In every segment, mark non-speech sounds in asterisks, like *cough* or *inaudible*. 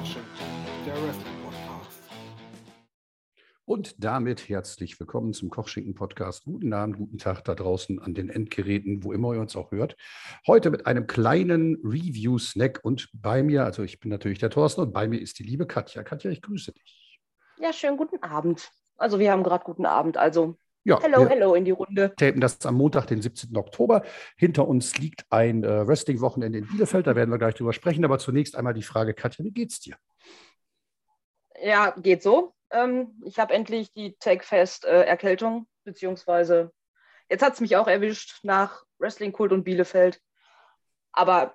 Kochschinken, der Wrestling Podcast. Und damit herzlich willkommen zum Kochschinken-Podcast. Guten Abend, guten Tag da draußen an den Endgeräten, wo immer ihr uns auch hört. Heute mit einem kleinen Review-Snack und bei mir, also ich bin natürlich der Thorsten und bei mir ist die liebe Katja. Katja, ich grüße dich. Ja, schönen guten Abend. Also wir haben gerade guten Abend, also Ja, hello, hello in die Runde. tapen das am Montag, den 17. Oktober. Hinter uns liegt ein äh, Wrestling-Wochenende in Bielefeld, da werden wir gleich drüber sprechen. Aber zunächst einmal die Frage, Katja, wie geht's dir? Ja, geht so. Ähm, ich habe endlich die Take-Fest-Erkältung, beziehungsweise jetzt hat es mich auch erwischt nach Wrestling-Kult und Bielefeld. Aber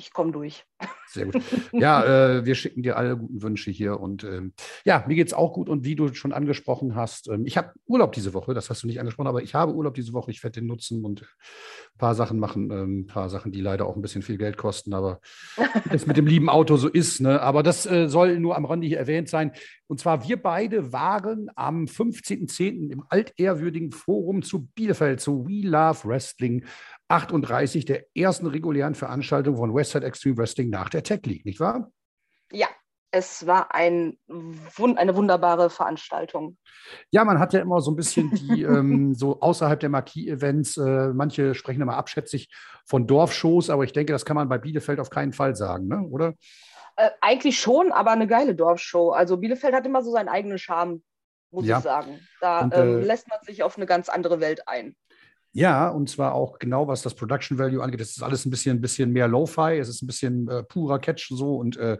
ich komme durch. Sehr gut. Ja, *laughs* äh, wir schicken dir alle guten Wünsche hier. Und ähm, ja, mir geht es auch gut. Und wie du schon angesprochen hast, ähm, ich habe Urlaub diese Woche, das hast du nicht angesprochen, aber ich habe Urlaub diese Woche. Ich werde den nutzen und ein paar Sachen machen, ähm, ein paar Sachen, die leider auch ein bisschen viel Geld kosten, aber das mit dem lieben Auto so ist. Ne? Aber das äh, soll nur am Rande hier erwähnt sein. Und zwar, wir beide waren am 15.10. im altehrwürdigen Forum zu Bielefeld, zu We Love Wrestling 38, der ersten regulären Veranstaltung von Westside Extreme Wrestling nach der Tech League, nicht wahr? Ja, es war ein, eine wunderbare Veranstaltung. Ja, man hat ja immer so ein bisschen die, *laughs* ähm, so außerhalb der Marquis-Events, äh, manche sprechen immer abschätzig von Dorfshows, aber ich denke, das kann man bei Bielefeld auf keinen Fall sagen, ne? oder? Äh, eigentlich schon, aber eine geile Dorfshow. Also Bielefeld hat immer so seinen eigenen Charme, muss Ja. ich sagen. Da Und, ähm, äh, lässt man sich auf eine ganz andere Welt ein. Ja, und zwar auch genau, was das Production Value angeht. Es ist alles ein bisschen, ein bisschen mehr Lo-Fi, es ist ein bisschen äh, purer Catch so und äh,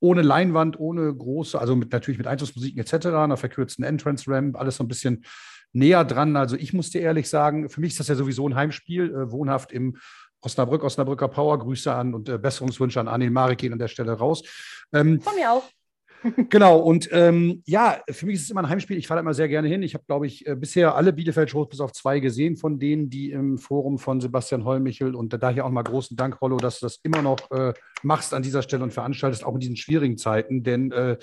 ohne Leinwand, ohne große, also mit, natürlich mit Einzugsmusiken etc., einer verkürzten Entrance-Ramp, alles so ein bisschen näher dran. Also ich muss dir ehrlich sagen, für mich ist das ja sowieso ein Heimspiel, äh, wohnhaft im Osnabrück, Osnabrücker Power, Grüße an und äh, Besserungswünsche an Anil gehen an der Stelle raus. Ähm, Von mir auch. Genau, und ähm, ja, für mich ist es immer ein Heimspiel. Ich fahre immer sehr gerne hin. Ich habe, glaube ich, äh, bisher alle Bielefeld-Shows bis auf zwei gesehen, von denen, die im Forum von Sebastian Hollmichel und daher auch mal großen Dank, Rollo, dass du das immer noch äh, machst an dieser Stelle und veranstaltest, auch in diesen schwierigen Zeiten. Denn äh,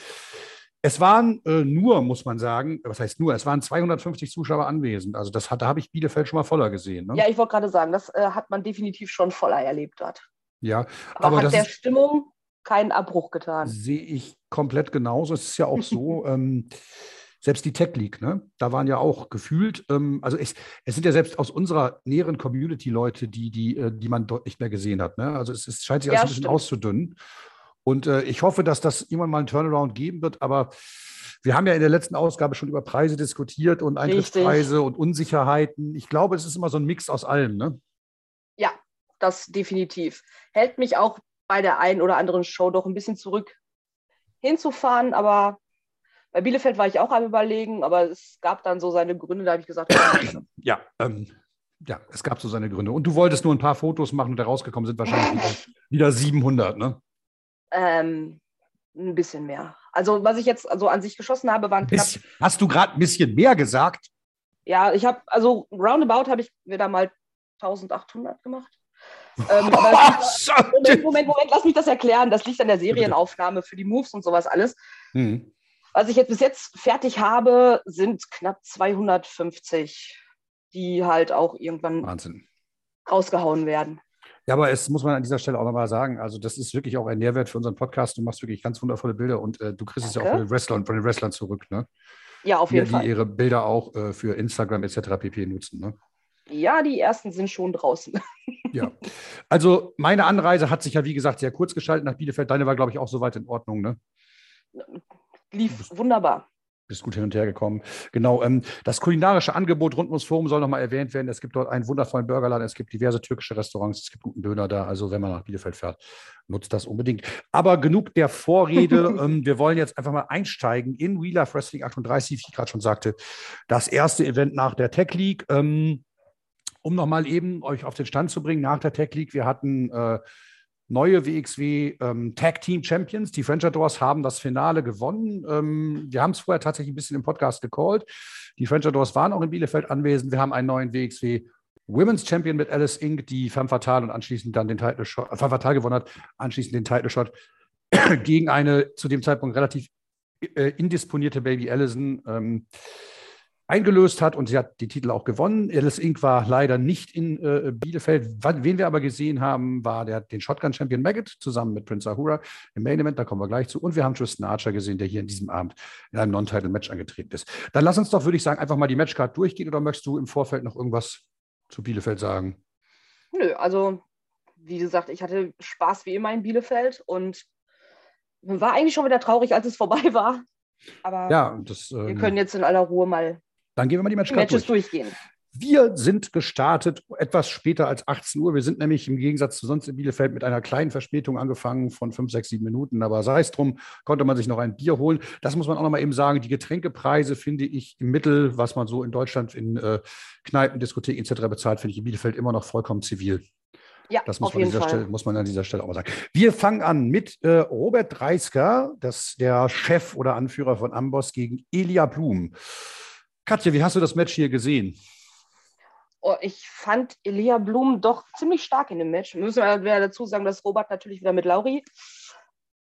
es waren äh, nur, muss man sagen, was heißt nur, es waren 250 Zuschauer anwesend. Also das hat, da habe ich Bielefeld schon mal voller gesehen. Ne? Ja, ich wollte gerade sagen, das äh, hat man definitiv schon voller erlebt dort. ja Aber, Aber hat der Stimmung keinen Abbruch getan. Sehe ich komplett genauso. Es ist ja auch so, *laughs* ähm, selbst die Tech League, ne? da waren ja auch gefühlt, ähm, also es, es sind ja selbst aus unserer näheren Community Leute, die, die, äh, die man dort nicht mehr gesehen hat. Ne? Also es, es scheint sich Ja, alles ein bisschen auszudünnen. Und äh, ich hoffe, dass das irgendwann mal einen Turnaround geben wird, aber wir haben ja in der letzten Ausgabe schon über Preise diskutiert und Eintrittspreise und Unsicherheiten. Ich glaube, es ist immer so ein Mix aus allem. Ne? Ja, das definitiv. Hält mich auch bei der einen oder anderen Show doch ein bisschen zurück hinzufahren, aber bei Bielefeld war ich auch am Überlegen, aber es gab dann so seine Gründe, da habe ich gesagt, ja, Ja, ähm, ja, es gab so seine Gründe. Und du wolltest nur ein paar Fotos machen und da rausgekommen sind wahrscheinlich wieder, wieder 700, ne? ähm, ein bisschen mehr. Also was ich jetzt also an sich geschossen habe, waren knapp, Bisschen, hast du gerade ein bisschen mehr gesagt? ja, ich habe, also roundabout habe ich wieder mal 1800 gemacht. Ähm, liegt- *laughs* Moment, Moment, Moment, lass mich das erklären. Das liegt an der Serienaufnahme für die Moves und sowas alles. Hm. Was ich jetzt bis jetzt fertig habe, sind knapp 250, die halt auch irgendwann Wahnsinn. rausgehauen werden. Ja, aber es muss man an dieser Stelle auch nochmal sagen, also das ist wirklich auch ein Nährwert für unseren Podcast. Du machst wirklich ganz wundervolle Bilder und äh, du kriegst es ja auch Danke. von den Wrestlern, von den Wrestlern zurück, ne? Ja, auf Die, jeden die Fall. ihre Bilder auch äh, für Instagram etc. pp. nutzen, ne? Ja, die ersten sind schon draußen. *laughs* Ja. Also meine Anreise hat sich ja, wie gesagt, sehr kurz gestaltet nach Bielefeld. Deine war, glaube ich, auch soweit in Ordnung, ne? Lief wunderbar. Bist gut hin und her gekommen. Genau. Ähm, das kulinarische Angebot rund ums Forum soll nochmal erwähnt werden. Es gibt dort einen wundervollen Burgerladen, es gibt diverse türkische Restaurants, es gibt guten Döner da. Also, wenn man nach Bielefeld fährt, nutzt das unbedingt. Aber genug der Vorrede. *laughs* ähm, wir wollen jetzt einfach mal einsteigen in We Love Wrestling 38, wie ich gerade schon sagte. Das erste Event nach der Tech League. Ähm, um nochmal eben euch auf den Stand zu bringen, nach der Tech League, wir hatten äh, neue WXW ähm, Tag Team Champions. Die French Adors haben das Finale gewonnen. Ähm, wir haben es vorher tatsächlich ein bisschen im Podcast gecallt. Die French Adors waren auch in Bielefeld anwesend. Wir haben einen neuen WXW Women's Champion mit Alice Inc., die Femme Fatale und anschließend dann den Title Shot, äh, Femme Fatale gewonnen hat, anschließend den Title Shot gegen eine zu dem Zeitpunkt relativ äh, indisponierte Baby Allison. Ähm, eingelöst hat und sie hat die Titel auch gewonnen. Alice Inc. war leider nicht in äh, Bielefeld. Wen wir aber gesehen haben, war der, den Shotgun-Champion Maggot zusammen mit Prince Ahura im Main Event, da kommen wir gleich zu. Und wir haben Tristan Archer gesehen, der hier in diesem Abend in einem Non-Title-Match angetreten ist. Dann lass uns doch, würde ich sagen, einfach mal die Matchcard durchgehen oder möchtest du im Vorfeld noch irgendwas zu Bielefeld sagen? Nö, also wie gesagt, ich hatte Spaß wie immer in Bielefeld und war eigentlich schon wieder traurig, als es vorbei war. Aber ja, das, ähm, wir können jetzt in aller Ruhe mal dann gehen wir mal die, Matchcard Matches durch. durchgehen. Wir sind gestartet etwas später als 18 Uhr. Wir sind nämlich im Gegensatz zu sonst in Bielefeld mit einer kleinen Verspätung angefangen von 5, 6, 7 Minuten. Aber sei es drum, konnte man sich noch ein Bier holen. Das muss man auch noch mal eben sagen. Die Getränkepreise finde ich im Mittel, was man so in Deutschland in äh, Kneipen, Diskotheken etc. bezahlt, finde ich in Bielefeld immer noch vollkommen zivil. Ja, das muss man, an dieser Stelle, muss man an dieser Stelle auch mal sagen. Wir fangen an mit äh, Robert Dreisker, das der Chef oder Anführer von Amboss gegen Elia Blum. Katja, wie hast du das Match hier gesehen? Oh, ich fand Elia Blum doch ziemlich stark in dem Match. Müssen wir dazu sagen, dass Robert natürlich wieder mit Lauri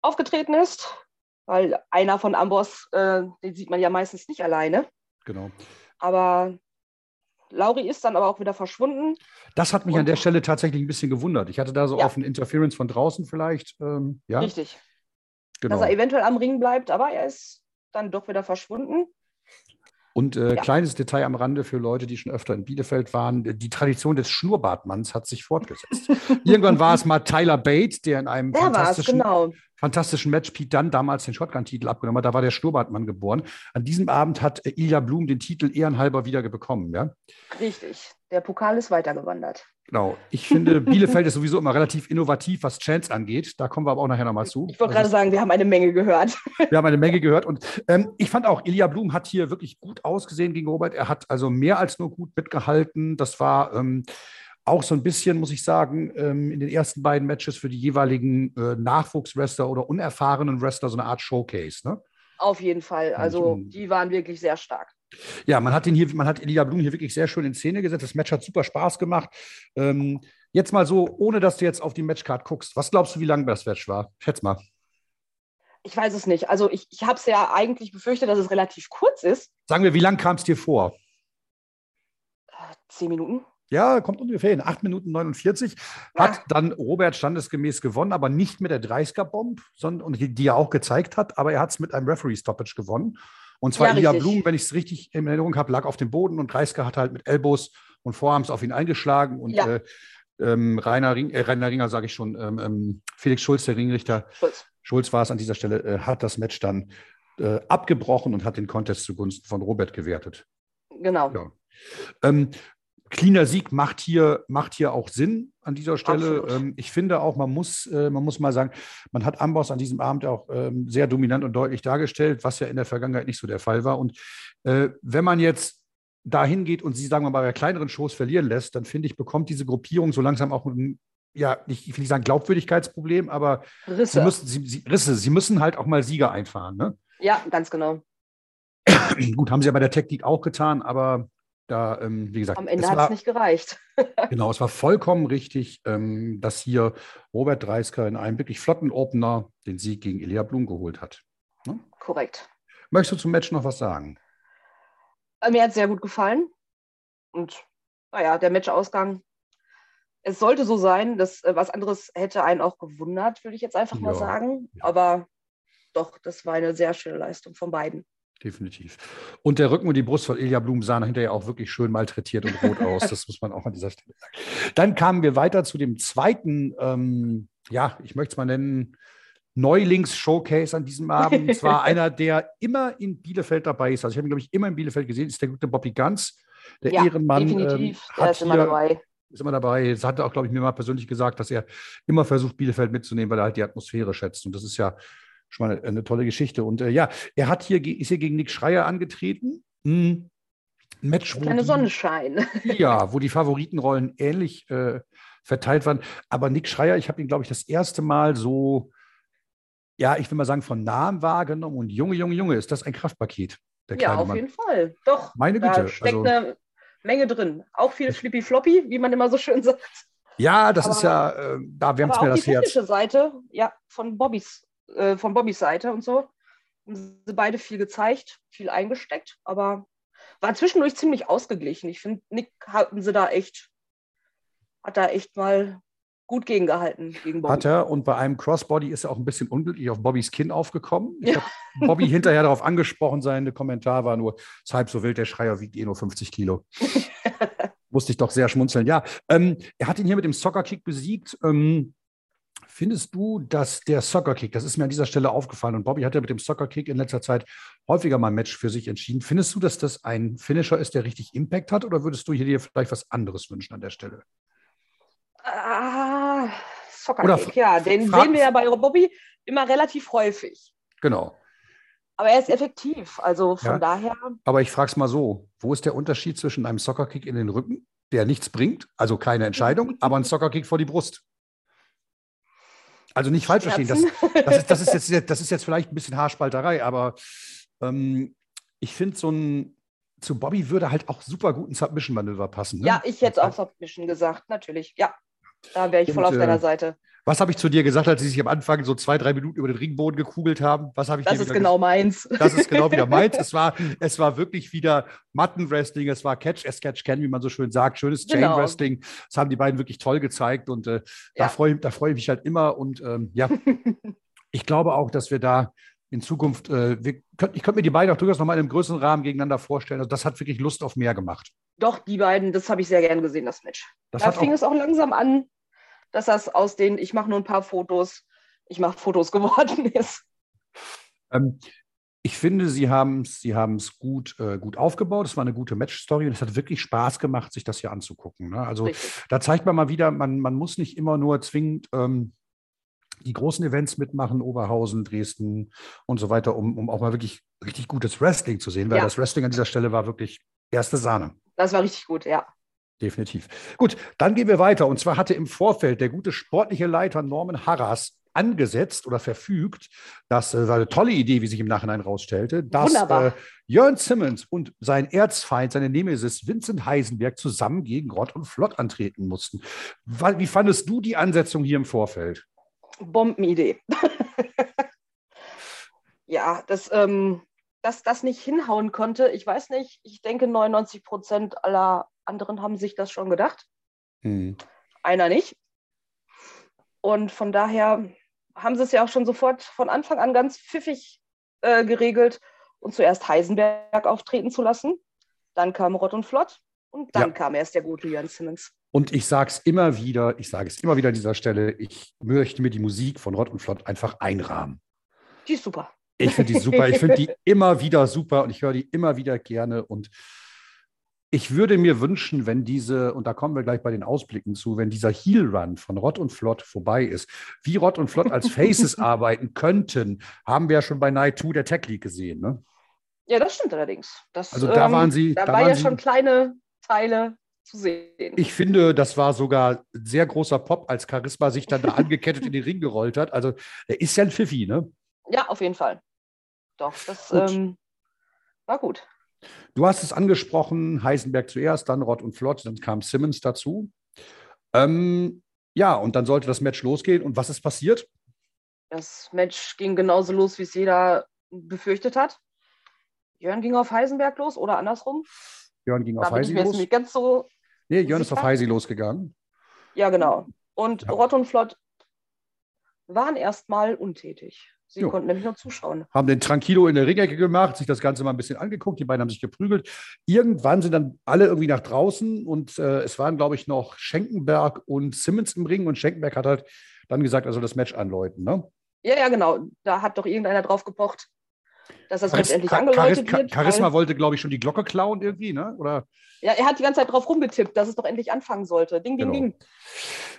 aufgetreten ist, weil einer von Amboss, äh, den sieht man ja meistens nicht alleine. Genau. Aber Lauri ist dann aber auch wieder verschwunden. Das hat mich Und, an der Stelle tatsächlich ein bisschen gewundert. Ich hatte da so ja. auf ein Interference von draußen vielleicht. Ähm, ja. Richtig. Genau. Dass er eventuell am Ring bleibt, aber er ist dann doch wieder verschwunden. Und äh, ja. kleines Detail am Rande für Leute, die schon öfter in Bielefeld waren: Die Tradition des Schnurrbartmanns hat sich fortgesetzt. *laughs* Irgendwann war es mal Tyler Bate, der in einem der fantastischen, genau fantastischen Match Pete Dunn damals den Shotgun-Titel abgenommen hat. Da war der Schnurrbartmann geboren. An diesem Abend hat Ilja Blum den Titel ehrenhalber wieder bekommen. Ja? Richtig. Der Pokal ist weitergewandert. Genau. Ich finde, *laughs* Bielefeld ist sowieso immer relativ innovativ, was Chance angeht. Da kommen wir aber auch nachher nochmal zu. Ich wollte gerade sagen, wir haben eine Menge gehört. Wir haben eine Menge gehört. Und ähm, ich fand auch, Ilja Blum hat hier wirklich gut ausgesehen gegen Robert. Er hat also mehr als nur gut mitgehalten. Das war. Ähm, auch so ein bisschen, muss ich sagen, ähm, in den ersten beiden Matches für die jeweiligen äh, Nachwuchswrestler oder unerfahrenen Wrestler so eine Art Showcase. Ne? Auf jeden Fall. Also die waren wirklich sehr stark. Ja, man hat den hier, man hat Elia Blum hier wirklich sehr schön in Szene gesetzt. Das Match hat super Spaß gemacht. Ähm, jetzt mal so, ohne dass du jetzt auf die Matchcard guckst, was glaubst du, wie lang das Match war? Schätz mal. Ich weiß es nicht. Also ich, ich habe es ja eigentlich befürchtet, dass es relativ kurz ist. Sagen wir, wie lang kam es dir vor? Äh, zehn Minuten. Ja, kommt ungefähr in 8 Minuten 49. Ja. Hat dann Robert standesgemäß gewonnen, aber nicht mit der 30er-Bomb, sondern die er auch gezeigt hat, aber er hat es mit einem Referee-Stoppage gewonnen. Und zwar ja, Ilya Blum, wenn ich es richtig in Erinnerung habe, lag auf dem Boden und Reisker hat halt mit Elbows und Vorarms auf ihn eingeschlagen und ja. äh, ähm, Rainer, Ring, äh, Rainer Ringer, sage ich schon, ähm, ähm, Felix Schulz, der Ringrichter, Schulz, Schulz war es an dieser Stelle, äh, hat das Match dann äh, abgebrochen und hat den Contest zugunsten von Robert gewertet. Genau. Ja. Ähm, cleaner Sieg macht hier, macht hier auch Sinn an dieser Stelle. Ähm, ich finde auch, man muss, äh, man muss mal sagen, man hat Amboss an diesem Abend auch ähm, sehr dominant und deutlich dargestellt, was ja in der Vergangenheit nicht so der Fall war. Und äh, wenn man jetzt dahin geht und sie, sagen wir mal, bei kleineren Shows verlieren lässt, dann finde ich, bekommt diese Gruppierung so langsam auch ein, ja, ich will nicht sagen Glaubwürdigkeitsproblem, aber Risse. Sie, müssen, sie, sie, Risse. sie müssen halt auch mal Sieger einfahren. Ne? Ja, ganz genau. *clears throat* Gut, haben sie ja bei der Technik auch getan, aber da, ähm, wie gesagt, am Ende hat es nicht gereicht. *laughs* genau, es war vollkommen richtig, ähm, dass hier Robert Dreisker in einem wirklich flotten Opener den Sieg gegen Elia Blum geholt hat. Ne? Korrekt. Möchtest du zum Match noch was sagen? Äh, mir hat es sehr gut gefallen. Und naja, der Matchausgang. Es sollte so sein, dass äh, was anderes hätte einen auch gewundert, würde ich jetzt einfach ja, mal sagen. Ja. Aber doch, das war eine sehr schöne Leistung von beiden definitiv. Und der Rücken und die Brust von Ilja Blum sahen hinterher auch wirklich schön malträtiert und rot aus. *laughs* Das muss man auch an dieser Stelle sagen. Dann kamen wir weiter zu dem zweiten, ähm, ja, ich möchte es mal nennen, Neulings-Showcase an diesem Abend. Es war *laughs* einer, der immer in Bielefeld dabei ist. Also ich habe ihn, glaube ich, immer in Bielefeld gesehen, ist der gute Bobby Ganz, der ja, Ehrenmann. Definitiv, ähm, der ist immer dabei. Ist immer dabei. Das hat er auch, glaube ich, mir mal persönlich gesagt, dass er immer versucht, Bielefeld mitzunehmen, weil er halt die Atmosphäre schätzt. Und das ist ja schon mal eine tolle Geschichte. Und äh, ja, er hat hier, ist hier gegen Nick Schreier angetreten. Hm. Ein Match, wo Kleine die, Sonnenschein. *laughs* Ja, wo die Favoritenrollen ähnlich äh, verteilt waren. Aber Nick Schreier, ich habe ihn, glaube ich, das erste Mal so, ja, ich will mal sagen, von nahem wahrgenommen. Und Junge, Junge, Junge, ist das ein Kraftpaket. ja, auf Mann. jeden Fall. Doch. Meine Güte. Da steckt also, eine Menge drin. Auch viel Flippy Floppy, wie man immer so schön sagt. Ja, das aber, ist ja, äh, da wärmt es mir das Herz. Die Seite, ja, von Bobbys äh, von Bobbys Seite und so. Haben sie beide viel gezeigt, viel eingesteckt, aber war zwischendurch ziemlich ausgeglichen. Ich finde, Nick hatten sie da echt, hat da echt mal gut gegengehalten gegen Bobby. Hat er und bei einem Crossbody ist er auch ein bisschen unglücklich auf Bobbys Kinn aufgekommen. Ich ja. habe Bobby hinterher darauf angesprochen, sein Kommentar war nur, es halb so wild, der Schreier wiegt eh nur 50 Kilo. *laughs* Musste ich doch sehr schmunzeln. Ja, ähm, er hat ihn hier mit dem Soccer-Kick besiegt. Ähm, Findest du, dass der Soccer-Kick, das ist mir an dieser Stelle aufgefallen, und Bobby hat ja mit dem Soccer-Kick in letzter Zeit häufiger mal ein Match für sich entschieden. Findest du, dass das ein Finisher ist, der richtig Impact hat, oder würdest du hier dir vielleicht was anderes wünschen an der Stelle? Ah, Soccer-Kick, ja, den sehen wir ja bei Bobby immer relativ häufig. Genau. Aber er ist effektiv, also von ja, daher. Aber ich frage es mal so: Wo ist der Unterschied zwischen einem Soccer-Kick in den Rücken, der nichts bringt, also keine Entscheidung, *laughs* aber ein Soccer-Kick vor die Brust? Also nicht falsch verstehen. Das, das, ist, das, ist jetzt, das ist jetzt vielleicht ein bisschen Haarspalterei, aber ähm, ich finde, so ein zu Bobby würde halt auch super gut ein Submission-Manöver passen. Ne? Ja, ich hätte auch Submission gesagt, natürlich. Ja, da wäre ich voll Und, auf deiner äh, Seite. Was habe ich zu dir gesagt, als sie sich am Anfang so zwei, drei Minuten über den Ringboden gekugelt haben? Was habe ich Das ist genau meins. Das ist genau wieder *laughs* meins. Es war, es war wirklich wieder Matten-Wrestling, es war Catch as Catch Can, wie man so schön sagt. Schönes genau. Chain-Wrestling. Das haben die beiden wirklich toll gezeigt und äh, ja. da freue da freu ich mich halt immer. Und ähm, ja, *laughs* ich glaube auch, dass wir da in Zukunft, äh, wir, ich könnte mir die beiden auch durchaus nochmal in einem größeren Rahmen gegeneinander vorstellen. Also das hat wirklich Lust auf mehr gemacht. Doch, die beiden, das habe ich sehr gern gesehen, das Match. Das da fing auch, es auch langsam an, dass das aus den, ich mache nur ein paar Fotos, ich mache Fotos *laughs* geworden ist. Ähm, ich finde, sie haben es sie gut, äh, gut aufgebaut. Es war eine gute Match-Story und es hat wirklich Spaß gemacht, sich das hier anzugucken. Ne? Also Richtig. da zeigt man mal wieder, man, man muss nicht immer nur zwingend ähm, die großen Events mitmachen, Oberhausen, Dresden und so weiter, um, um auch mal wirklich richtig gutes Wrestling zu sehen, weil ja. das Wrestling an dieser Stelle war wirklich erste Sahne. Das war richtig gut, ja. Definitiv. Gut, dann gehen wir weiter. Und zwar hatte im Vorfeld der gute sportliche Leiter Norman Harras angesetzt oder verfügt, das äh, war eine tolle Idee, wie sich im Nachhinein rausstellte, dass äh, Jörn Simmons und sein Erzfeind, seine Nemesis Vincent Heisenberg zusammen gegen Rott und Flott antreten mussten. Wie fandest du die Ansetzung hier im Vorfeld? Bombenidee. *laughs* ja, das, ähm, dass das nicht hinhauen konnte, ich weiß nicht, ich denke 99 Prozent aller anderen haben sich das schon gedacht. Mhm. Einer nicht. Und von daher haben sie es ja auch schon sofort von Anfang an ganz pfiffig äh, geregelt und zuerst Heisenberg auftreten zu lassen. Dann kam Rott und Flott und dann ja. kam erst der gute Jan Simmons. Und ich sage es immer wieder, ich sage es immer wieder an dieser Stelle, ich möchte mir die Musik von Rott und Flott einfach einrahmen. Die ist super. Ich finde die super. Ich finde die immer wieder super und ich höre die immer wieder gerne. Und ich würde mir wünschen, wenn diese, und da kommen wir gleich bei den Ausblicken zu, wenn dieser Heel-Run von Rott und Flott vorbei ist, wie Rott und Flott als Faces *laughs* arbeiten könnten, haben wir ja schon bei Night 2 der Tech League gesehen. Ne? Ja, das stimmt allerdings. Das, also da ähm, waren sie. Da, da war ja sie, schon kleine Teile zu sehen. Ich finde, das war sogar sehr großer Pop, als Charisma sich dann da *laughs* angekettet in den Ring gerollt hat. Also er ist ja ein Pfiffi, ne? Ja, auf jeden Fall. Doch, das ähm, war gut. Du hast es angesprochen, Heisenberg zuerst, dann Rott und Flott, dann kam Simmons dazu. Ähm, ja, und dann sollte das Match losgehen. Und was ist passiert? Das Match ging genauso los, wie es jeder befürchtet hat. Jörn ging auf Heisenberg los oder andersrum? Jörn ging da auf Heisi los. Nicht ganz so nee, Jörn ist auf Heisi losgegangen. Ja, genau. Und ja. Rott und Flott waren erstmal untätig. Sie jo. konnten nämlich nur zuschauen. Haben den Tranquilo in der Ringecke gemacht, sich das Ganze mal ein bisschen angeguckt. Die beiden haben sich geprügelt. Irgendwann sind dann alle irgendwie nach draußen und äh, es waren, glaube ich, noch Schenkenberg und Simmons im Ring. Und Schenkenberg hat halt dann gesagt, also das Match anläuten. Ne? Ja, ja, genau. Da hat doch irgendeiner drauf gepocht, dass das Charis letztendlich angeläutet Charis wird. Charisma wollte, glaube ich, schon die Glocke klauen irgendwie, ne? Oder? Ja, er hat die ganze Zeit drauf rumgetippt, dass es doch endlich anfangen sollte. Ding, ding, genau. ding.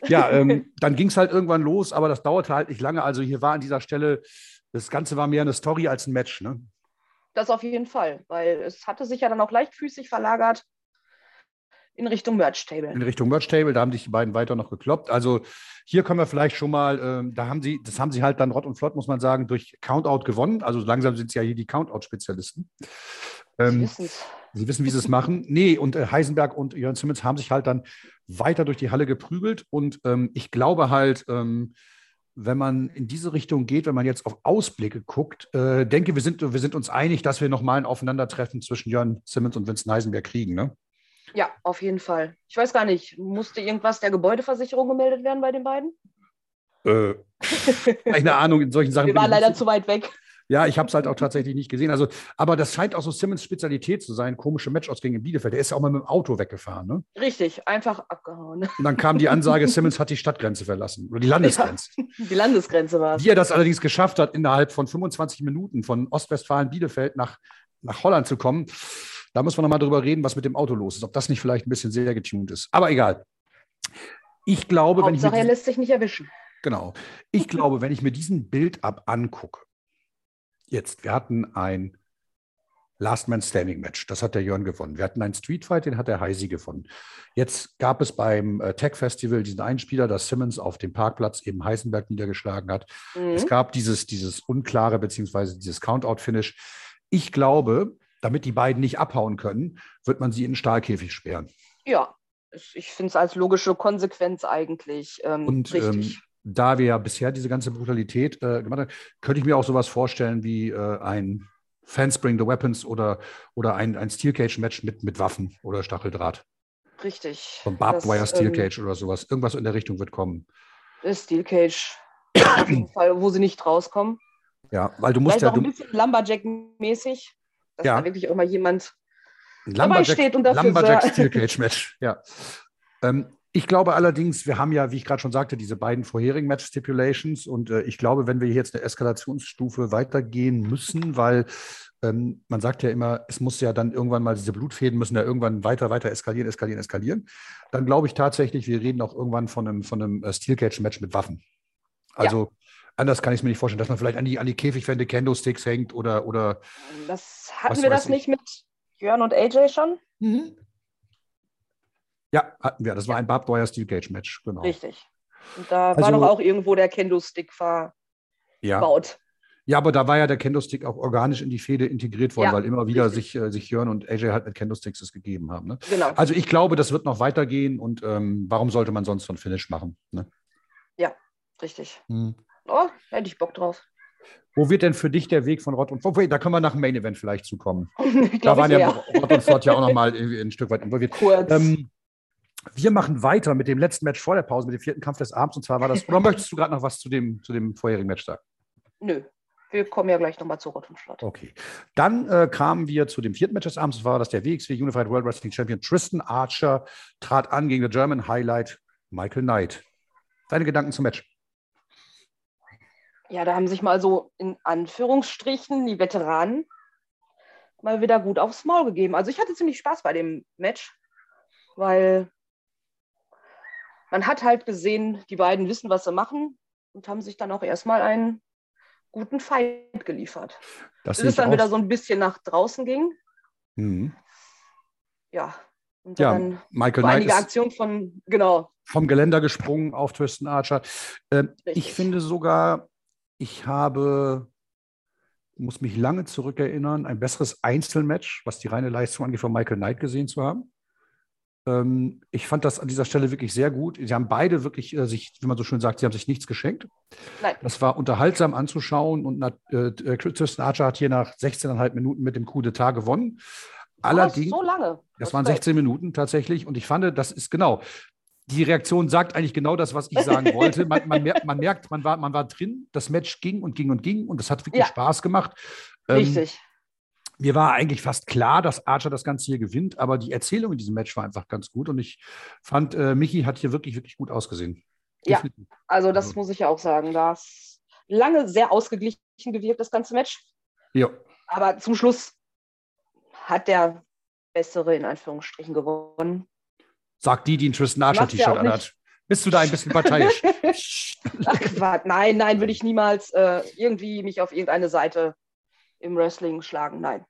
Ja, ähm, *laughs* dann ging es halt irgendwann los, aber das dauerte halt nicht lange. Also hier war an dieser Stelle, das Ganze war mehr eine Story als ein Match, ne? Das auf jeden Fall, weil es hatte sich ja dann auch leichtfüßig verlagert in Richtung Merch Table. In Richtung Merch Table, da haben sich die beiden weiter noch gekloppt. Also hier können wir vielleicht schon mal, ähm, da haben sie, das haben sie halt dann Rott und Flott, muss man sagen, durch Countout gewonnen. Also langsam sind sie ja hier die Countout-Spezialisten. Ähm, Sie wissen, wie sie es machen. Nee, und äh, Heisenberg und Jörn Simmons haben sich halt dann weiter durch die Halle geprügelt. Und ähm, ich glaube halt, ähm, wenn man in diese Richtung geht, wenn man jetzt auf Ausblicke guckt, äh, denke, wir sind, wir sind uns einig, dass wir nochmal ein Aufeinandertreffen zwischen Jörn Simmons und Vince Neisenberg kriegen, ne? Ja, auf jeden Fall. Ich weiß gar nicht, musste irgendwas der Gebäudeversicherung gemeldet werden bei den beiden? Äh, keine Ahnung, in solchen Sachen. Wir waren leider zu weit weg. Ja, ich habe es halt auch tatsächlich nicht gesehen. Also, aber das scheint auch so Simmons Spezialität zu sein, komische Matchausgänge in Bielefeld. Der ist ja auch mal mit dem Auto weggefahren, ne? Richtig, einfach abgehauen. Und dann kam die Ansage, *laughs* Simmons hat die Stadtgrenze verlassen oder die Landesgrenze. Ja, die Landesgrenze war es. Wie er das allerdings geschafft hat, innerhalb von 25 Minuten von Ostwestfalen-Bielefeld nach, nach Holland zu kommen, da muss man nochmal drüber reden, was mit dem Auto los ist. Ob das nicht vielleicht ein bisschen sehr getuned ist. Aber egal. Ich glaube, Hauptsache, wenn ich. er lässt sich nicht erwischen. Genau. Ich glaube, wenn ich mir diesen Bild ab angucke, jetzt, wir hatten ein Last Man Standing Match, das hat der Jörn gewonnen. Wir hatten einen Street Fight, den hat der Heisi gewonnen. Jetzt gab es beim äh, Tech Festival diesen Einspieler, dass Simmons auf dem Parkplatz eben Heisenberg niedergeschlagen hat. Mhm. Es gab dieses, dieses unklare beziehungsweise dieses Countout-Finish. Ich glaube, damit die beiden nicht abhauen können, wird man sie in den Stahlkäfig sperren. Ja, ich finde es als logische Konsequenz eigentlich ähm, Und ähm, richtig. da wir ja bisher diese ganze Brutalität äh, gemacht haben, könnte ich mir auch sowas vorstellen wie äh, ein Fans Bring the Weapons oder, oder ein, ein Steel Cage Match mit, mit Waffen oder Stacheldraht. richtig. Ein Barbed Wire Steel ähm, Cage oder sowas. Irgendwas in der Richtung wird kommen. Das Steel Cage. Auf jeden Fall, wo sie nicht rauskommen. Ja, weil du musst Vielleicht ja auch ein bisschen Lumberjack-mäßig, dass Ja. da wirklich auch mal jemand dabei steht und dafür Lumberjack. Steel Cage *laughs* Match. Ja. Ähm, ich glaube allerdings, wir haben ja, wie ich gerade schon sagte, diese beiden vorherigen Match Stipulations und äh, ich glaube, wenn wir jetzt eine Eskalationsstufe weitergehen müssen, weil ähm, man sagt ja immer, es muss ja dann irgendwann mal, diese Blutfäden müssen ja irgendwann weiter, weiter eskalieren, eskalieren, eskalieren. Dann glaube ich tatsächlich, wir reden auch irgendwann von einem, von einem äh, Steel Cage Match mit Waffen. Also anders kann ich es mir nicht vorstellen, dass man vielleicht an die, an die Käfigwände Candlesticks hängt oder, oder Das hatten Was wir weiß das ich. nicht mit Jörn und AJ schon? ja, hatten wir. Das war ein Barbed Wire Steel Cage Match, genau. Richtig. Und da Also- war doch auch irgendwo der Kendo-Stick verbaut. Ja. Ja, aber da war ja der Kendo-Stick auch organisch in die Fehde integriert worden, Ja, weil immer wieder richtig. sich, äh, sich Jörn und AJ halt mit Kendo-Sticks es gegeben haben. Ne? Genau. Also ich glaube, das wird noch weitergehen und ähm, warum sollte man sonst so ein Finish machen? Ne? Richtig. Hm. Oh, hätte ich Bock drauf. Wo wird denn für dich der Weg von Rott und Flott? Da können wir nach dem Main Event vielleicht zukommen. *laughs* Da waren ja. Rott und Flott ja auch nochmal *laughs* ein Stück weit involviert. kurz. Ähm, wir machen weiter mit dem letzten Match vor der Pause, mit dem vierten Kampf des Abends. Und zwar war das, oder möchtest du gerade noch was zu dem, zu dem vorherigen Match sagen? Nö. Wir kommen ja gleich nochmal zu Rot und Flott. Okay. Dann äh, kamen wir zu dem vierten Match des Abends. Das war das der WXW Unified World Wrestling Champion Tristan Archer trat an gegen den German Highlight Michael Knight. Deine Gedanken zum Match? Ja, da haben sich mal so in Anführungsstrichen die Veteranen mal wieder gut aufs Maul gegeben. Also ich hatte ziemlich Spaß bei dem Match, weil man hat halt gesehen, die beiden wissen, was sie machen und haben sich dann auch erstmal einen guten Fight geliefert. Das Bis es dann auch. wieder so ein bisschen nach draußen ging. Mhm. Ja. Und Ja, dann Michael war Knight einige ist Aktionen von, genau, vom Geländer gesprungen auf Tristan Archer. Ähm, ich finde sogar, ich habe, muss mich lange zurückerinnern, ein besseres Einzelmatch, was die reine Leistung angeht, von Michael Knight gesehen zu haben. Ähm, ich fand das an dieser Stelle wirklich sehr gut. Sie haben beide wirklich äh, sich, wie man so schön sagt, sie haben sich nichts geschenkt. Nein. Das war unterhaltsam anzuschauen und äh, äh, Tristan Archer hat hier nach 16,5 Minuten mit dem Coup d'etat gewonnen. Allerdings, so lange. das waren Respekt. 16 Minuten tatsächlich und ich fand, das ist genau. Die Reaktion sagt eigentlich genau das, was ich sagen wollte. Man, man, merkt, man merkt, man war, man war drin, das Match ging und ging und ging und es hat wirklich Ja. Spaß gemacht. Ähm, Richtig. mir war eigentlich fast klar, dass Archer das Ganze hier gewinnt, aber die Erzählung in diesem Match war einfach ganz gut und ich fand, äh, Michi hat hier wirklich, wirklich gut ausgesehen. Ja. Also das Also- muss ich ja auch sagen. Das lange sehr ausgeglichen gewirkt, das ganze Match. Ja. Aber zum Schluss hat der Bessere in Anführungsstrichen gewonnen. Sagt die, die ein Tristan Archer-T-Shirt anhat. Bist du da ein bisschen parteiisch? *laughs* Ach Quatsch, nein, nein, würde ich niemals äh, irgendwie mich auf irgendeine Seite im Wrestling schlagen. Nein.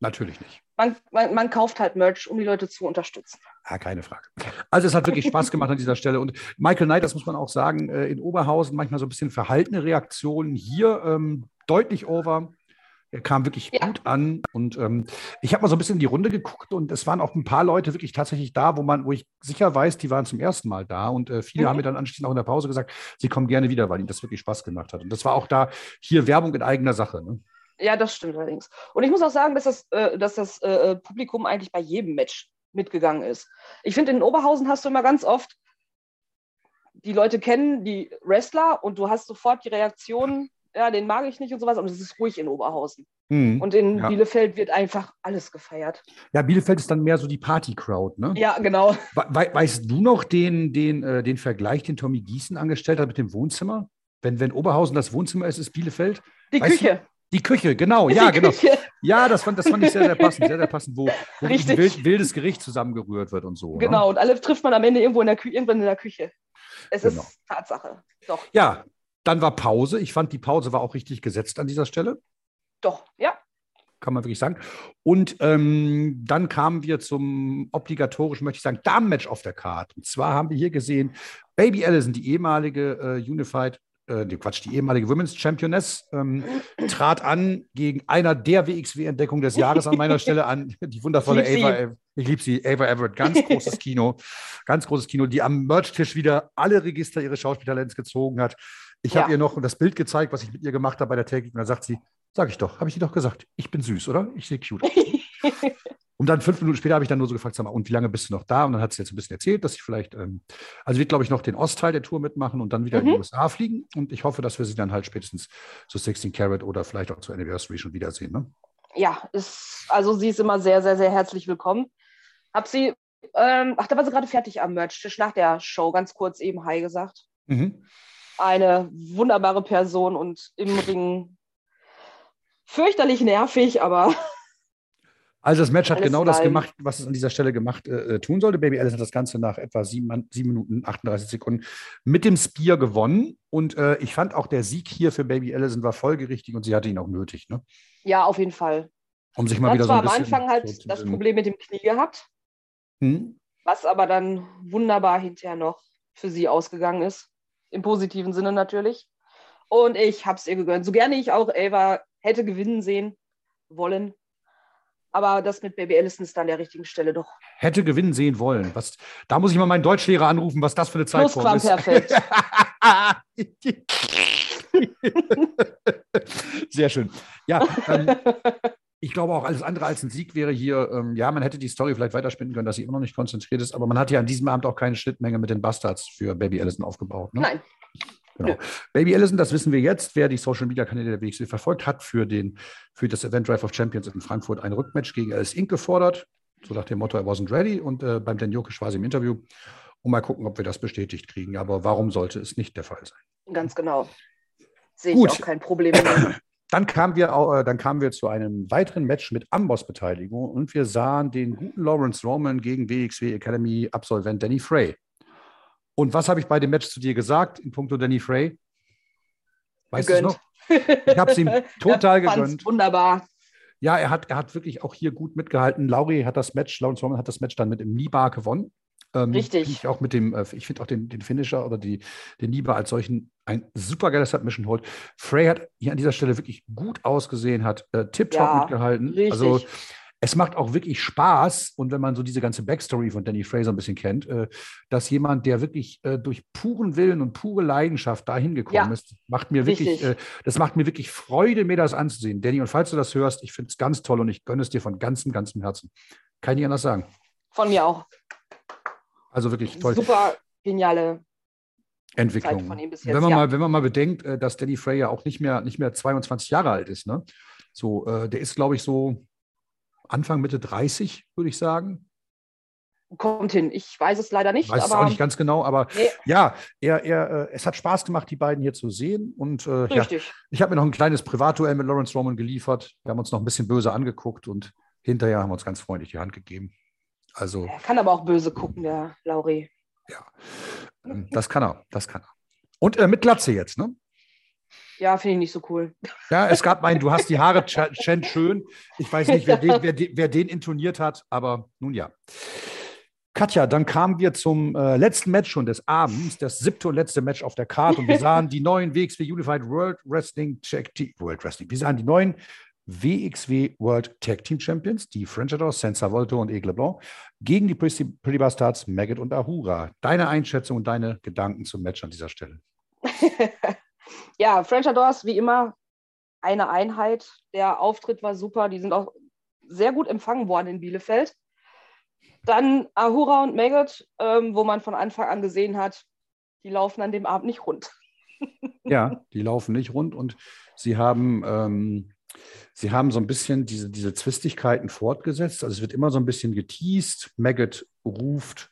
Natürlich nicht. Man, man, man kauft halt Merch, um die Leute zu unterstützen. Ja, keine Frage. Also es hat wirklich Spaß gemacht an dieser Stelle. Und Michael Knight, das muss man auch sagen, äh, in Oberhausen manchmal so ein bisschen verhaltene Reaktionen. Hier ähm, deutlich over. Er kam wirklich Ja. gut an und ähm, ich habe mal so ein bisschen in die Runde geguckt und es waren auch ein paar Leute wirklich tatsächlich da, wo man, wo ich sicher weiß, die waren zum ersten Mal da und äh, viele Mhm. haben mir dann anschließend auch in der Pause gesagt, sie kommen gerne wieder, weil ihnen das wirklich Spaß gemacht hat. Und das war auch da hier Werbung in eigener Sache. Ne? Ja, das stimmt allerdings. Und ich muss auch sagen, dass das, äh, dass das äh, Publikum eigentlich bei jedem Match mitgegangen ist. Ich finde, in Oberhausen hast du immer ganz oft, die Leute kennen die Wrestler und du hast sofort die Reaktion, ja, den mag ich nicht und sowas, und es ist ruhig in Oberhausen. Mhm. Und in Ja. Bielefeld wird einfach alles gefeiert. Ja, Bielefeld ist dann mehr so die Party-Crowd. Ne? Ja, genau. We we weißt du noch den, den, äh, den Vergleich, den Tommy Gießen angestellt hat mit dem Wohnzimmer? Wenn, wenn Oberhausen das Wohnzimmer ist, ist Bielefeld Die Weißt du, Küche. die Küche, genau, *laughs* ja, genau. Küche. Ja, das fand, das fand ich sehr, sehr passend, sehr, sehr passend, wo, wo ein wild, wildes Gericht zusammengerührt wird und so. Ne? Genau, und alle trifft man am Ende irgendwo in der Kü irgendwann in der Küche. Es Genau. ist Tatsache. Doch, Ja, dann war Pause. Ich fand, die Pause war auch richtig gesetzt an dieser Stelle, doch, ja. kann man wirklich sagen. Und ähm, dann kamen wir zum obligatorischen, möchte ich sagen, Damenmatch auf der Karte. Und zwar haben wir hier gesehen, Baby Allison, die ehemalige äh, Unified, äh, nee, Quatsch, die ehemalige Women's Championess, ähm, trat an gegen einer der WXW-Entdeckungen des Jahres an meiner Stelle an, *laughs* die wundervolle Ich Ava. Ev- Ich liebe sie, Ava Everett, ganz großes Kino, ganz großes Kino, die am Merch-Tisch wieder alle Register ihres Schauspieltalents gezogen hat. Ich habe Ja. ihr noch das Bild gezeigt, was ich mit ihr gemacht habe bei der Täglich. Und dann sagt sie, sag ich doch, habe ich dir doch gesagt, ich bin süß, oder? Ich sehe cute. aus. *laughs* Und dann fünf Minuten später habe ich dann nur so gefragt, sag mal, und wie lange bist du noch da? Und dann hat sie jetzt ein bisschen erzählt, dass ich vielleicht, ähm, also wird, glaube ich, noch den Ostteil der Tour mitmachen und dann wieder in die Mhm. USA fliegen. Und ich hoffe, dass wir sie dann halt spätestens zu 16 Carat oder vielleicht auch zur Anniversary schon wiedersehen. Ne? ja, ist, also sie ist immer sehr, sehr, sehr herzlich willkommen. Hab sie, ähm, ach, da war sie gerade fertig am Merch-Tisch nach der Show, ganz kurz eben Hi gesagt. Mhm. Eine wunderbare Person und im Ring fürchterlich nervig, aber *laughs* Also das Match hat genau das gemacht, was es an dieser Stelle gemacht äh, tun sollte. Baby Alice hat das Ganze nach etwa sieben, sieben Minuten 38 Sekunden mit dem Spear gewonnen. Und äh, ich fand auch der Sieg hier für Baby Allison war folgerichtig und sie hatte ihn auch nötig, ne? ja, auf jeden Fall. um sich mal hat wieder so zwar ein am bisschen Anfang halt so das. Problem mit dem Knie gehabt, Hm? was aber dann wunderbar hinterher noch für sie ausgegangen ist. Im positiven Sinne natürlich. Und ich habe es ihr gegönnt. So gerne ich auch Ava hätte gewinnen sehen wollen. Aber das mit Baby Allison ist an der richtigen Stelle doch Hätte gewinnen sehen wollen. Was, da muss ich mal meinen Deutschlehrer anrufen, was das für eine Zeitform ist. Plusquamperfekt. *laughs* Sehr schön. Ja, ähm, *laughs* ich glaube auch, alles andere als ein Sieg wäre hier, ähm, ja, man hätte die Story vielleicht weiterspinnen können, dass sie immer noch nicht konzentriert ist, aber man hat ja an diesem Abend auch keine Schnittmenge mit den Bastards für Baby Allison aufgebaut. Ne? Nein. Genau. Baby Allison, das wissen wir jetzt, wer die Social Media Kanäle der WXW verfolgt, hat für, den, für das Event Drive of Champions in Frankfurt ein Rückmatch gegen Alice Inc. gefordert. So nach dem Motto, er wasn't ready. Und äh, beim Dan Jokic war sie im Interview. Und mal gucken, ob wir das bestätigt kriegen. Aber warum sollte es nicht der Fall sein? Ganz genau. Sehe ich Gut. auch kein Problem mehr. *laughs* Dann kamen wir, äh, dann kamen wir zu einem weiteren Match mit Amboss-Beteiligung und wir sahen den guten Lawrence Roman gegen WXW Academy Absolvent Danny Frey. Und was habe ich bei dem Match zu dir gesagt in puncto Danny Frey? Weißt du noch? Ich habe es ihm *laughs* total gegönnt. Wunderbar. Ja, er hat, er hat wirklich auch hier gut mitgehalten. Lauri hat das Match, Lawrence Roman hat das Match dann mit dem Nibar gewonnen. Ähm, Richtig. Ich auch mit dem, äh, ich finde auch den, den Finisher oder die, den Nibar als solchen ein super geiler Submission Hold. Frey hat hier an dieser Stelle wirklich gut ausgesehen, hat äh, tiptop Ja, mitgehalten. richtig. Also es macht auch wirklich Spaß und wenn man so diese ganze Backstory von Danny Fraser ein bisschen kennt, äh, dass jemand, der wirklich äh, durch puren Willen und pure Leidenschaft dahin gekommen Ja, ist, macht mir wirklich, äh, das macht mir wirklich Freude, mir das anzusehen. Danny, und falls du das hörst, ich finde es ganz toll und ich gönne es dir von ganzem, ganzem Herzen. Kann ich anders sagen. Von mir auch. Also wirklich toll. Super geniale Entwicklung. Zeit von ihm bis jetzt, wenn, man ja. mal, wenn man mal bedenkt, äh, dass Danny Frey ja auch nicht mehr, nicht mehr 22 Jahre alt ist, ne? So, äh, der ist, glaube ich, so Anfang, Mitte 30, würde ich sagen. kommt hin. Ich weiß es leider nicht, Weiß es auch nicht ganz genau, aber Nee. ja, er, er, äh, es hat Spaß gemacht, die beiden hier zu sehen. Und äh, ja, richtig. ich habe mir noch ein kleines Privatduell mit Lawrence Roman geliefert. Wir haben uns noch ein bisschen böse angeguckt und hinterher haben wir uns ganz freundlich die Hand gegeben. Also, Er kann aber auch böse gucken, der Lauri. ähm, das kann er, das kann er. Und äh, mit Glatze jetzt, ne? Ja, finde ich nicht so cool. Ja, es gab einen, du hast die Haare Ch- Chen schön. Ich weiß nicht, wer *laughs* den, wer, den, wer den intoniert hat, aber nun ja. Katja, dann kamen wir zum äh, letzten Match schon des Abends, das siebte und letzte Match auf der Karte und wir sahen die neuen WXW Unified World Wrestling Check World Wrestling. Wir sahen die neuen WXW World Tag Team Champions, die French Adors, Senza Volto und Aigle Blanc, gegen die Pretty, Pretty Bastards, Maggot und Ahura. Deine Einschätzung und deine Gedanken zum Match an dieser Stelle? *laughs* ja, French Adors, wie immer, eine Einheit. Der Auftritt war super. Die sind auch sehr gut empfangen worden in Bielefeld. Dann Ahura und Maggot, ähm, wo man von Anfang an gesehen hat, die laufen an dem Abend nicht rund. ja, die laufen nicht rund und sie haben, ähm, sie haben so ein bisschen diese, diese Zwistigkeiten fortgesetzt. Also es wird immer so ein bisschen geteased. Maggot ruft,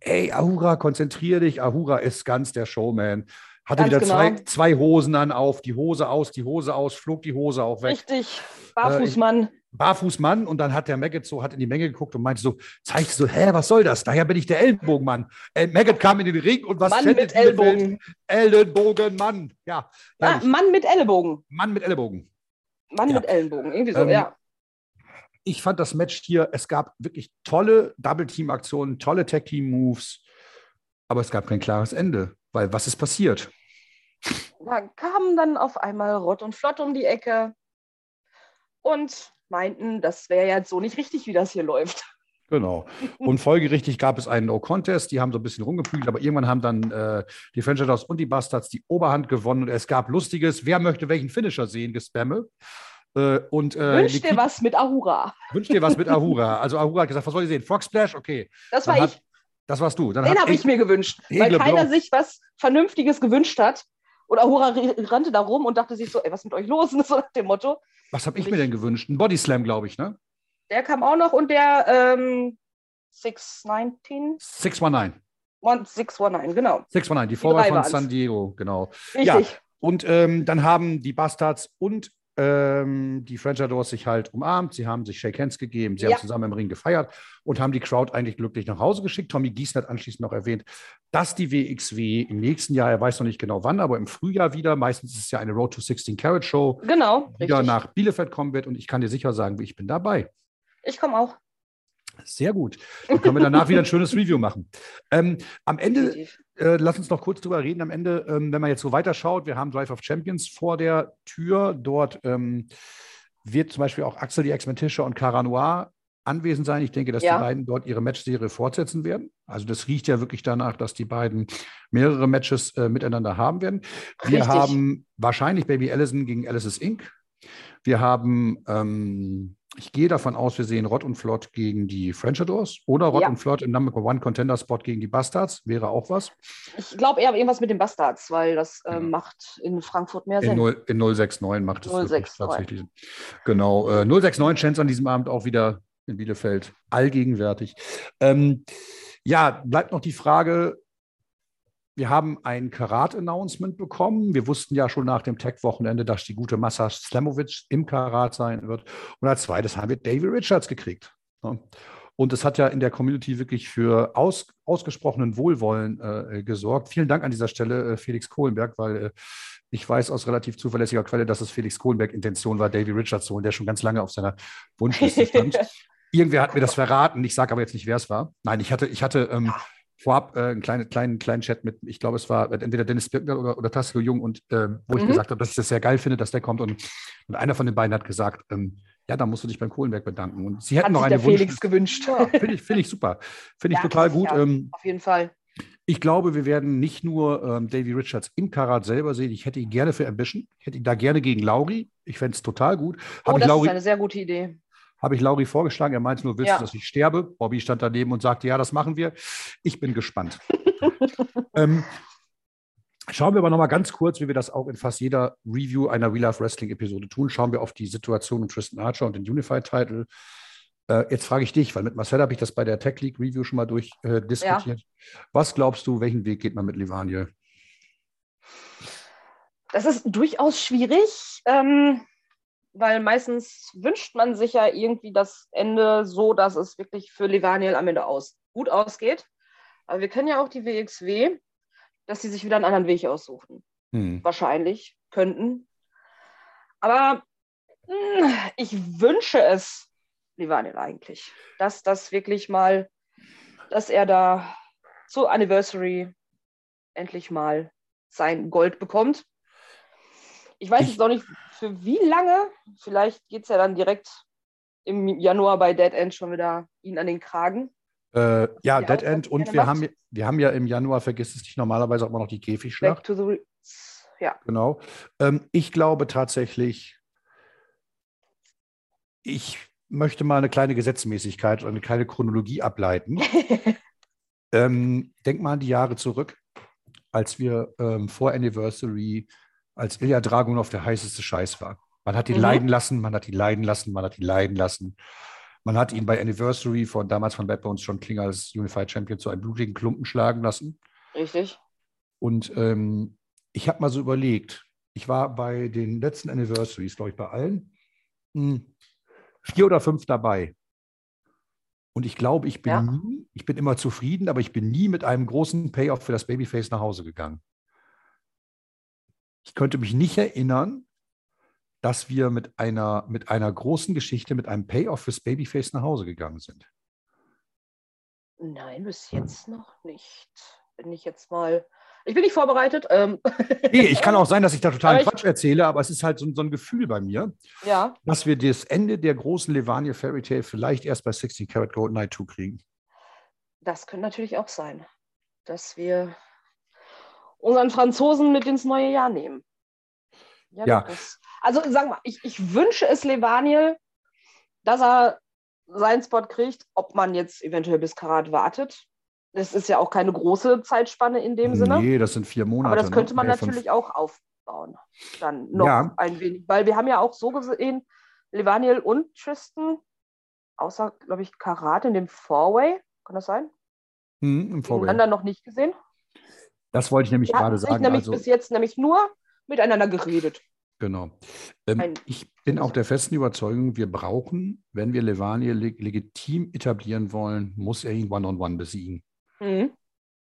ey, Ahura, konzentrier dich. Ahura ist ganz der Showman. Hatte ganz wieder genau. zwei, zwei Hosen an auf, die Hose aus, die Hose aus, flog die Hose auch weg. Richtig, Barfußmann. Äh, Barfußmann und dann hat der Maggot so, hat in die Menge geguckt und meinte so, zeigte so, hä, was soll das? Daher bin ich der Ellenbogenmann. Äh, Maggot kam in den Ring und was Mann mit Ellbogen. Ellenbogenmann, ja. Ah, Mann mit Ellenbogen. Mann mit Ellenbogen. Mann ja. mit Ellenbogen, irgendwie so, ähm, ja. Ich fand das Match hier, es gab wirklich tolle Double-Team-Aktionen, tolle Tag-Team-Moves, aber es gab kein klares Ende, weil was ist passiert? Da kamen dann auf einmal Rott und Flott um die Ecke und meinten, das wäre jetzt so nicht richtig, wie das hier läuft. Genau. Und folgerichtig gab es einen No-Contest. Die haben so ein bisschen rumgeprügelt, aber irgendwann haben dann äh, die Franchises und die Bastards die Oberhand gewonnen. Und es gab lustiges, wer möchte welchen Finisher sehen, Gespamme. Äh, und, äh, Wünsch dir was mit Ahura. Wünsch dir was mit Ahura. Also Ahura hat gesagt, was soll ich sehen? Frog Splash? Okay. Das war hat, ich. Das warst du. Dann Den habe ich mir gewünscht, weil keiner sich was Vernünftiges gewünscht hat. Und Ahura rannte da rum und dachte sich so, ey, was ist mit euch los? *laughs* so nach dem Motto. Was habe ich, ich, mir denn gewünscht? Ein Body Slam, glaube ich, ne? Der kam auch noch und der ähm, 619? 619. 619, genau. 619, die Vorwahl von San Diego, genau. Richtig. Ja, und ähm, dann haben die Bastards und ähm, die French Adors sich halt umarmt, sie haben sich Shake Hands gegeben, sie ja. haben zusammen im Ring gefeiert und haben die Crowd eigentlich glücklich nach Hause geschickt. Tommy Gießen hat anschließend noch erwähnt, dass die WXW im nächsten Jahr, er weiß noch nicht genau wann, aber im Frühjahr wieder, meistens ist es ja eine Road to 16 Carrot Show, genau, wieder richtig. nach Bielefeld kommen wird und ich kann dir sicher sagen, ich bin dabei. Ich komme auch. Sehr gut. Dann können wir danach wieder ein schönes Review machen. Ähm, am Ende, äh, lass uns noch kurz drüber reden. Am Ende, ähm, wenn man jetzt so weiterschaut, wir haben Drive of Champions vor der Tür. Dort ähm, wird zum Beispiel auch Axel die X-Men und Cara Noir anwesend sein. Ich denke, dass ja. die beiden dort ihre Matchserie fortsetzen werden. Also das riecht ja wirklich danach, dass die beiden mehrere Matches äh, miteinander haben werden. Wir Richtig. haben wahrscheinlich Baby Allison gegen Alice's Inc. Wir haben ähm, ich gehe davon aus, wir sehen Rott und Flott gegen die French Adors oder Rott ja. und Flott im Number One Contender Spot gegen die Bastards. Wäre auch was. Ich glaube eher irgendwas mit den Bastards, weil das äh, ja. macht in Frankfurt mehr Sinn. In, 0, in 069 macht es 069. tatsächlich Sinn. Genau. Äh, 069 Chance an diesem Abend auch wieder in Bielefeld allgegenwärtig. Ähm, ja, bleibt noch die Frage, wir haben ein Karat-Announcement bekommen. Wir wussten ja schon nach dem Tech-Wochenende, dass die gute Massa Slamovic im Karat sein wird. Und als zweites haben wir Davy Richards gekriegt. Und es hat ja in der Community wirklich für aus, ausgesprochenen Wohlwollen äh, gesorgt. Vielen Dank an dieser Stelle, äh, Felix Kohlenberg, weil äh, ich weiß aus relativ zuverlässiger Quelle, dass es Felix Kohlenberg Intention war, Davy Richards zu holen, der schon ganz lange auf seiner Wunschliste stand. *laughs* Irgendwer hat mir das verraten. Ich sage aber jetzt nicht, wer es war. Nein, ich hatte, ich hatte ähm, vorab äh, einen kleinen, kleinen, kleinen Chat mit, ich glaube, es war entweder Dennis Birkner oder, oder Tassilo Jung, und äh, wo mhm. ich gesagt habe, dass ich das sehr geil finde, dass der kommt. Und, und einer von den beiden hat gesagt, ähm, ja, da musst du dich beim Kohlenberg bedanken. Und sie hätten hat noch eine Wunsch. Felix gewünscht. Ja, finde ich, find ich super. Finde ich ja, total gut. Ja, ähm, auf jeden Fall. Ich glaube, wir werden nicht nur ähm, Davy Richards im Karat selber sehen. Ich hätte ihn gerne für Ambition. Ich hätte ihn da gerne gegen Lauri. Ich fände es total gut. Hab oh, das Lauri, ist eine sehr gute Idee habe ich Lauri vorgeschlagen. Er meinte nur, willst ja. du, dass ich sterbe? Bobby stand daneben und sagte, ja, das machen wir. Ich bin gespannt. *laughs* ähm, Schauen wir aber nochmal ganz kurz, wie wir das auch in fast jeder Review einer Real Life Wrestling Episode tun. Schauen wir auf die Situation um Tristan Archer und den Unified Title. Äh, jetzt frage ich dich, weil mit Marcel habe ich das bei der Tech League Review schon mal durchdiskutiert. Äh, ja. Was glaubst du, welchen Weg geht man mit Livanie? Das ist durchaus schwierig. Ähm, weil meistens wünscht man sich ja irgendwie das Ende so, dass es wirklich für Levaniel am Ende aus, gut ausgeht. Aber wir kennen ja auch die WXW, dass sie sich wieder einen anderen Weg aussuchen. Hm. Wahrscheinlich, könnten. Aber mh, hm, ich wünsche es Levaniel eigentlich, dass das wirklich mal, dass er da zur Anniversary endlich mal sein Gold bekommt. Ich weiß ich, jetzt noch nicht, für wie lange? Vielleicht geht es ja dann direkt im Januar bei Dead End schon wieder ihn an den Kragen. Äh, ja, Dead End und wir macht. haben, wir haben ja im Januar, vergiss es nicht, normalerweise auch immer noch die Käfigschlacht. Back to the Roots. Ja. Genau. Ähm, ich glaube tatsächlich, ich möchte mal eine kleine Gesetzmäßigkeit oder eine kleine Chronologie ableiten. *laughs* ähm, denk mal an die Jahre zurück, als wir ähm, vor Anniversary, als Ilya Dragunov der heißeste Scheiß war. Man hat ihn Mhm. leiden lassen, man hat ihn leiden lassen, man hat ihn leiden lassen. Man hat ihn bei Anniversary von damals von Bad Bones John Klinger als Unified Champion zu einem blutigen Klumpen schlagen lassen. Richtig. Und ähm, ich habe mal so überlegt, ich war bei den letzten Anniversaries, glaube ich, bei allen, hm, vier oder fünf dabei. Und ich glaube, ich bin Ja. nie, ich bin immer zufrieden, aber ich bin nie mit einem großen Payoff für das Babyface nach Hause gegangen. Ich könnte mich nicht erinnern, dass wir mit einer, mit einer großen Geschichte, mit einem Payoff fürs Babyface nach Hause gegangen sind. Nein, bis jetzt noch nicht. Bin ich jetzt mal. Ich bin nicht vorbereitet. Ähm, *laughs* Nee, ich kann auch sein, dass ich da total Quatsch erzähle, aber es ist halt so, so ein Gefühl bei mir. ja, dass wir das Ende der großen Levania Fairy Tale vielleicht erst bei 16 Karat Gold Night 2 kriegen. das könnte natürlich auch sein, dass wir unseren Franzosen mit ins neue Jahr nehmen. Ja. Das, also sag mal, ich, ich wünsche es Levaniel, dass er seinen Spot kriegt, ob man jetzt eventuell bis Karat wartet. Das ist ja auch keine große Zeitspanne in dem Sinne. Nee, das sind vier Monate. Aber das könnte ne? man Nee, fünf. natürlich auch aufbauen. Dann noch Ja. ein wenig. Weil wir haben ja auch so gesehen, Levaniel und Tristan, außer, glaube ich, Karat in dem Four-Way, kann das sein? Hm, im. Gegeneinander noch nicht gesehen. Das wollte ich nämlich hatten gerade sagen. nämlich Also, bis jetzt nämlich nur miteinander geredet. genau. Ähm, ich bin auch der festen Überzeugung, wir brauchen, wenn wir Levania leg legitim etablieren wollen, muss er ihn One-on-One besiegen. Mhm.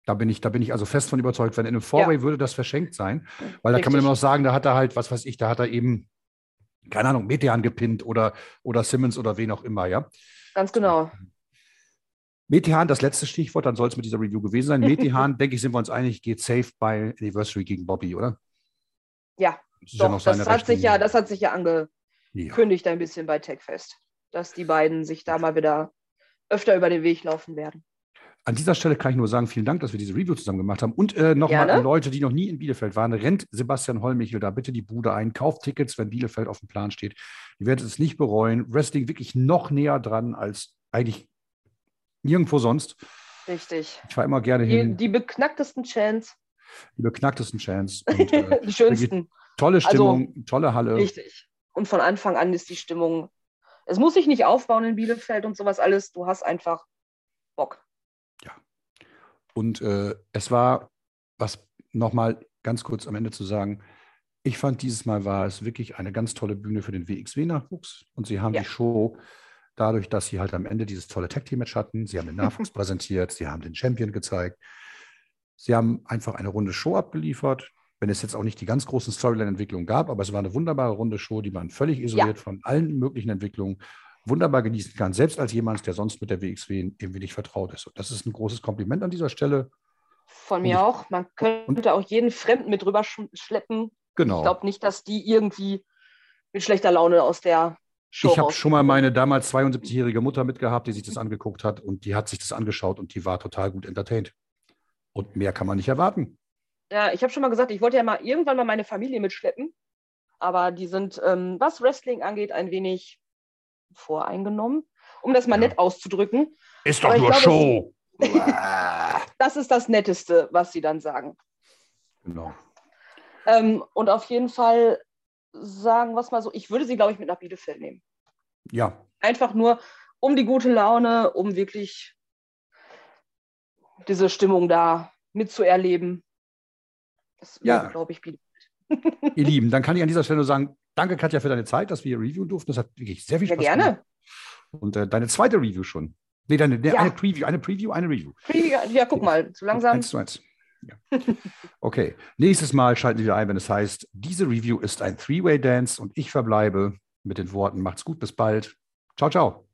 Da bin ich, da bin ich also fest von überzeugt. Wenn in einem Four-Way würde das verschenkt sein, weil da kann man immer noch sagen, da hat er halt, was weiß ich, da hat er eben, keine Ahnung, Metean gepinnt oder, oder Simmons oder wen auch immer, ja. Ganz genau. Metehan, das letzte Stichwort, dann soll es mit dieser Review gewesen sein. *laughs* Metehan, denke ich, sind wir uns einig, geht safe bei Anniversary gegen Bobby, oder? Ja, Das ja doch, noch das hat sich ja, das hat sich ja angekündigt Ja. ein bisschen bei TechFest, dass die beiden sich da mal wieder öfter über den Weg laufen werden. An dieser Stelle kann ich nur sagen, vielen Dank, dass wir diese Review zusammen gemacht haben. Und äh, nochmal an Leute, die noch nie in Bielefeld waren, rennt Sebastian Hollmichel da bitte die Bude ein, kauft Tickets, wenn Bielefeld auf dem Plan steht. Ihr werdet es nicht bereuen. Wrestling wirklich noch näher dran als eigentlich nirgendwo sonst. Richtig. Ich fahre immer gerne Die, hin, die beknacktesten Chants, die beknacktesten Chance. *laughs* Und, äh, die schönsten. tolle Also, Stimmung, tolle Halle. Richtig. Und von Anfang an ist die Stimmung. Es muss sich nicht aufbauen in Bielefeld und sowas alles. Du hast einfach Bock. Und äh, es war, was nochmal ganz kurz am Ende zu sagen, ich fand dieses Mal war es wirklich eine ganz tolle Bühne für den WXW-Nachwuchs. Und sie haben Ja. die Show dadurch, dass sie halt am Ende dieses tolle Tag-Team-Match hatten. Sie haben den Nachwuchs *laughs* präsentiert, sie haben den Champion gezeigt. Sie haben einfach eine runde Show abgeliefert. Wenn es jetzt auch nicht die ganz großen Storyline-Entwicklungen gab, aber es war eine wunderbare runde Show, die man völlig isoliert von allen möglichen Entwicklungen wunderbar genießen kann, selbst als jemand, der sonst mit der WXW irgendwie nicht vertraut ist. Und das ist ein großes Kompliment an dieser Stelle. Von mir ich- auch. Man könnte auch jeden Fremden mit rüber sch- schleppen. Genau. Ich glaube nicht, dass die irgendwie mit schlechter Laune aus der Show Ich habe schon mal meine damals 72-jährige Mutter mitgehabt, die sich das angeguckt hat und die hat sich das angeschaut und die war total gut entertained. Und mehr kann man nicht erwarten. Ja, ich habe schon mal gesagt, ich wollte ja mal irgendwann mal meine Familie mitschleppen. Aber die sind, ähm, was Wrestling angeht, ein wenig voreingenommen. Um das mal Ja. nett auszudrücken. Ist Aber ich glaube, Show. *laughs* Das ist das Netteste, was sie dann sagen. genau. Ähm, und auf jeden Fall sagen wir es mal so, ich würde sie, glaube ich, mit nach Bielefeld nehmen. Ja, Einfach nur um die gute Laune, um wirklich diese Stimmung da mitzuerleben. Das Ja. wäre, glaube ich, Bielefeld. *laughs* ihr Lieben, dann kann ich an dieser Stelle nur sagen, danke Katja für deine Zeit, dass wir hier reviewen durften. Das hat wirklich sehr viel Ja, Spaß gemacht. gerne. Und äh, deine zweite Review schon. Nee, deine, Ja. eine Preview, eine Preview, eine Review. Ja, guck mal, so langsam. Eins zu eins. Ja. Okay, nächstes Mal schalten Sie wieder ein, wenn es heißt, diese Review ist ein Three-Way-Dance und ich verbleibe mit den Worten, macht's gut, bis bald. Ciao, ciao.